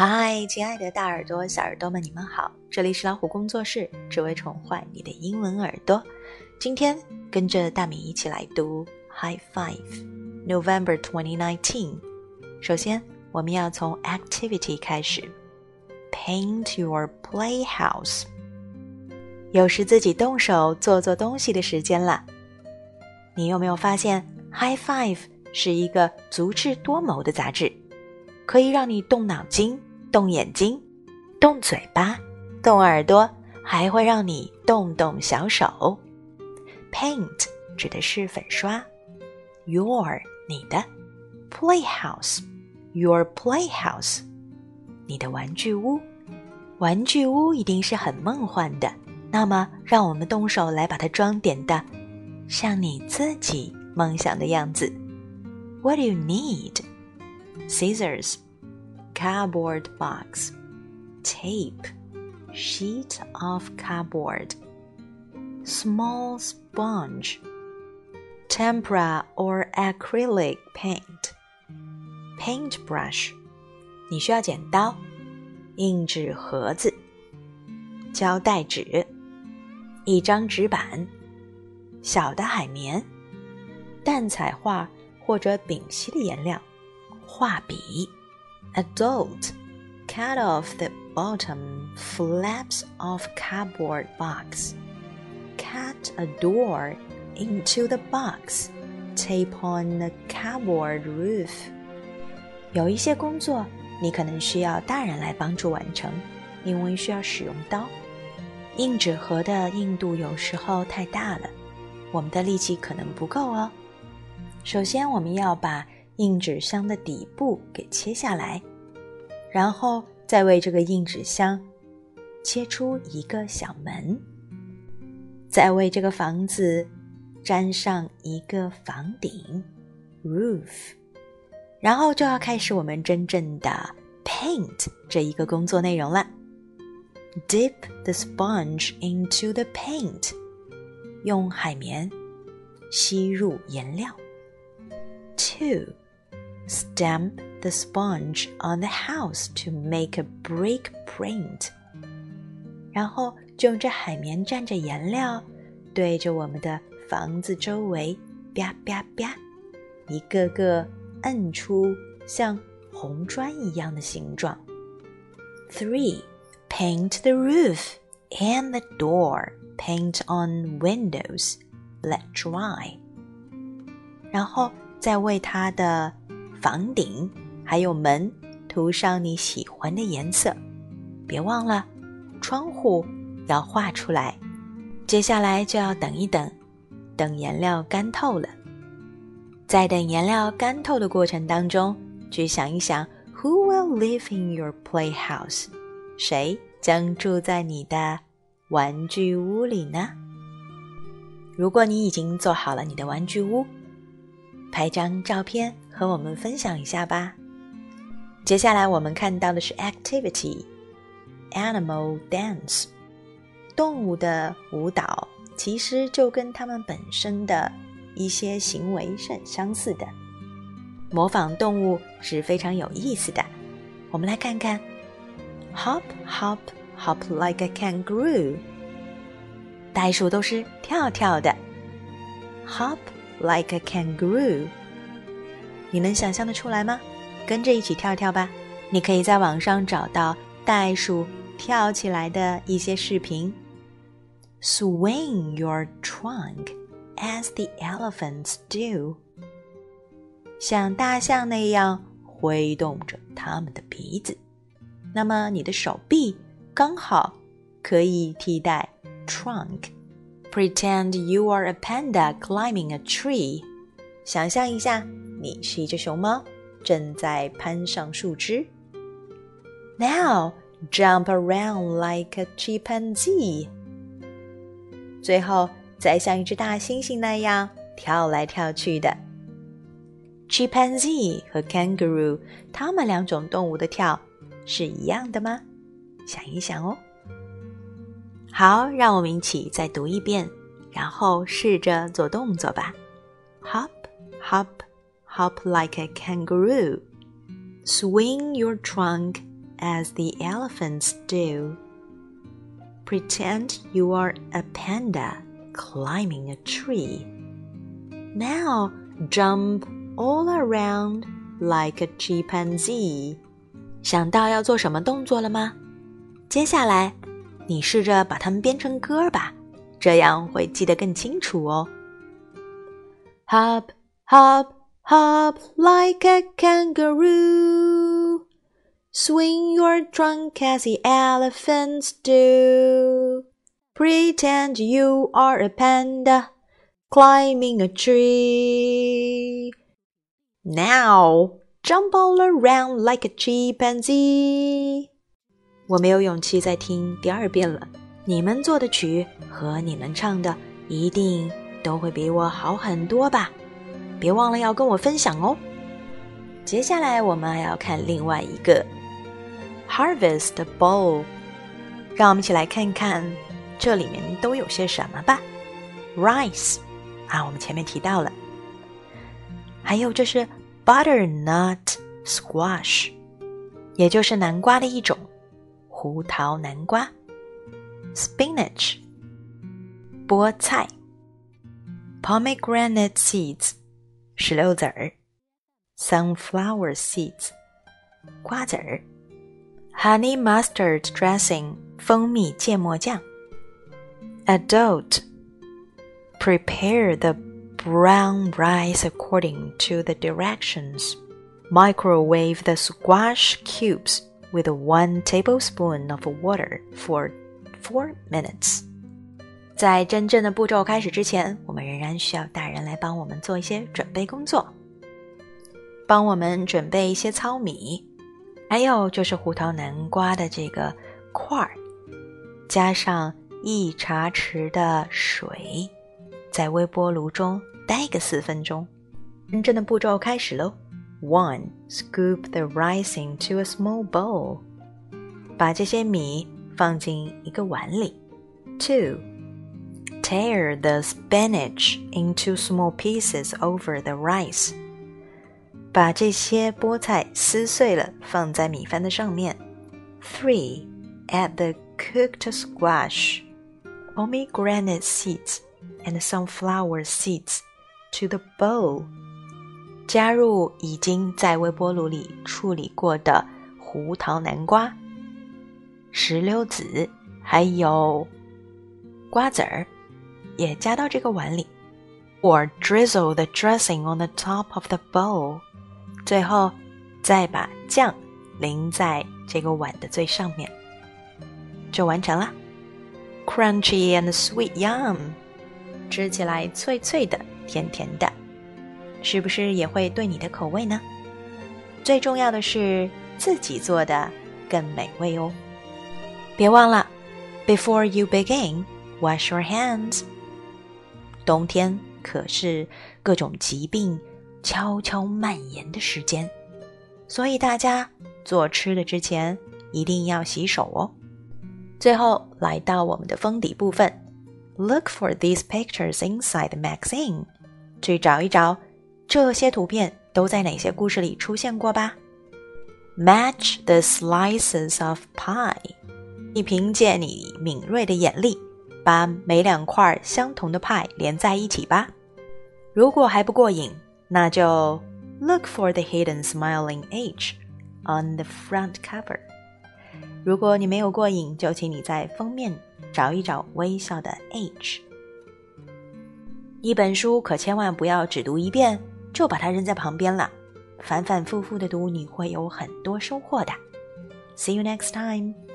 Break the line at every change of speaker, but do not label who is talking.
嗨，亲爱的大耳朵、小耳朵们，你们好！这里是老虎工作室，只为宠坏你的英文耳朵。今天跟着大米一起来读 High Five November 2019。首先，我们要从 Activity 开始，Paint your playhouse。又是自己动手做做东西的时间了。你有没有发现 High Five 是一个足智多谋的杂志，可以让你动脑筋。动眼睛，动嘴巴，动耳朵，还会让你动动小手。Paint 指的是粉刷。Your 你的 playhouse，your playhouse 你的玩具屋。玩具屋一定是很梦幻的，那么让我们动手来把它装点的，像你自己梦想的样子。What do you need? Scissors. Cardboard box, tape, sheet of cardboard, small sponge, tempera or acrylic paint, paintbrush，你需要剪刀、硬纸盒子、胶带纸、一张纸板、小的海绵、淡彩画或者丙烯的颜料、画笔。adult cut off the bottom flaps of cardboard box cut a door into the box tape on the cardboard roof 有一些工作你可能需要大人来帮助完成因为需要使用刀硬纸盒的硬度有时候太大了我们的力气可能不够哦首先我们要把 硬纸箱的底部给切下来，然后再为这个硬纸箱切出一个小门，再为这个房子粘上一个房顶 （roof），然后就要开始我们真正的 paint 这一个工作内容了。Dip the sponge into the paint，用海绵吸入颜料。Two。Stamp the sponge on the house to make a brick print。然后就用这海绵蘸着颜料，对着我们的房子周围啪啪啪，一个个摁出像红砖一样的形状。Three, paint the roof and the door. Paint on windows. Let dry. 然后再为它的 房顶还有门涂上你喜欢的颜色，别忘了窗户要画出来。接下来就要等一等，等颜料干透了。在等颜料干透的过程当中，去想一想，Who will live in your playhouse？谁将住在你的玩具屋里呢？如果你已经做好了你的玩具屋，拍张照片。和我们分享一下吧。接下来我们看到的是 activity animal dance，动物的舞蹈其实就跟它们本身的一些行为是很相似的。模仿动物是非常有意思的。我们来看看，hop hop hop like a kangaroo，袋鼠都是跳跳的，hop like a kangaroo。你能想象得出来吗？跟着一起跳跳吧！你可以在网上找到袋鼠跳起来的一些视频。Swing your trunk as the elephants do，像大象那样挥动着它们的鼻子。那么你的手臂刚好可以替代 trunk。Pretend you are a panda climbing a tree，想象一下。你是一只熊猫，正在攀上树枝。Now jump around like a chimpanzee。最后，再像一只大猩猩那样跳来跳去的。Chimpanzee 和 kangaroo，它们两种动物的跳是一样的吗？想一想哦。好，让我们一起再读一遍，然后试着做动作吧。Hop, hop. hop like a kangaroo. Swing your trunk as the elephants do. Pretend you are a panda climbing a tree. Now jump all around like a chimpanzee. 想到要做什么动作了吗？接下来，你试着把它们编成歌吧，这样会记得更清楚哦。Hop, hop, hop like a kangaroo. Swing your trunk as the elephants do. Pretend you are a panda climbing a tree. Now jump all around like a chimpanzee. 我没有勇气再听第二遍了。你们做的曲和你们唱的一定都会比我好很多吧？ 别忘了要跟我分享哦。接下来我们还要看另外一个 Harvest Bowl，让我们一起来看看这里面都有些什么吧。Rice 啊，我们前面提到了，还有这是 Butternut Squash，也就是南瓜的一种，胡桃南瓜。Spinach，菠菜。Pomegranate seeds，石榴籽儿。Sunflower seeds，瓜子儿。honey mustard dressing 蜂蜜芥末酱。Adult prepare the brown rice according to the directions. Microwave the squash cubes with one tablespoon of water for four minutes. 在真正的步骤开始之前，我们仍然需要大人来帮我们做一些准备工作，帮我们准备一些糙米。还有就是胡桃南瓜的这个块儿，加上一茶匙的水，在微波炉中待个四分钟。真正的步骤开始喽！One, scoop the rice into a small bowl，把这些米放进一个碗里。Two, tear the spinach into small pieces over the rice。把这些菠菜撕碎了，放在米饭的上面。Three, add the cooked squash, pomegranate seeds, and sunflower seeds to the bowl. 加入已经在微波炉里处理过的胡桃南瓜、石榴籽，还有瓜子儿， 也加到这个碗里。Or drizzle the dressing on the top of the bowl. 最后，再把酱淋在这个碗的最上面，就完成了。Crunchy and sweet yum，吃起来脆脆的，甜甜的，是不是也会对你的口味呢？最重要的是自己做的更美味哦。别忘了，Before you begin, wash your hands。 冬天可是各种疾病。悄悄蔓延的时间，所以大家做吃的之前一定要洗手哦。最后来到我们的封底部分，Look for these pictures inside the magazine，去找一找这些图片都在哪些故事里出现过吧。Match the slices of pie，你凭借你敏锐的眼力，把每两块相同的派连在一起吧。如果还不过瘾。那就 look for the hidden smiling H on the front cover。如果你没有过瘾，就请你在封面找一找微笑的 H。一本书可千万不要只读一遍就把它扔在旁边了，反反复复的读，你会有很多收获的。See you next time.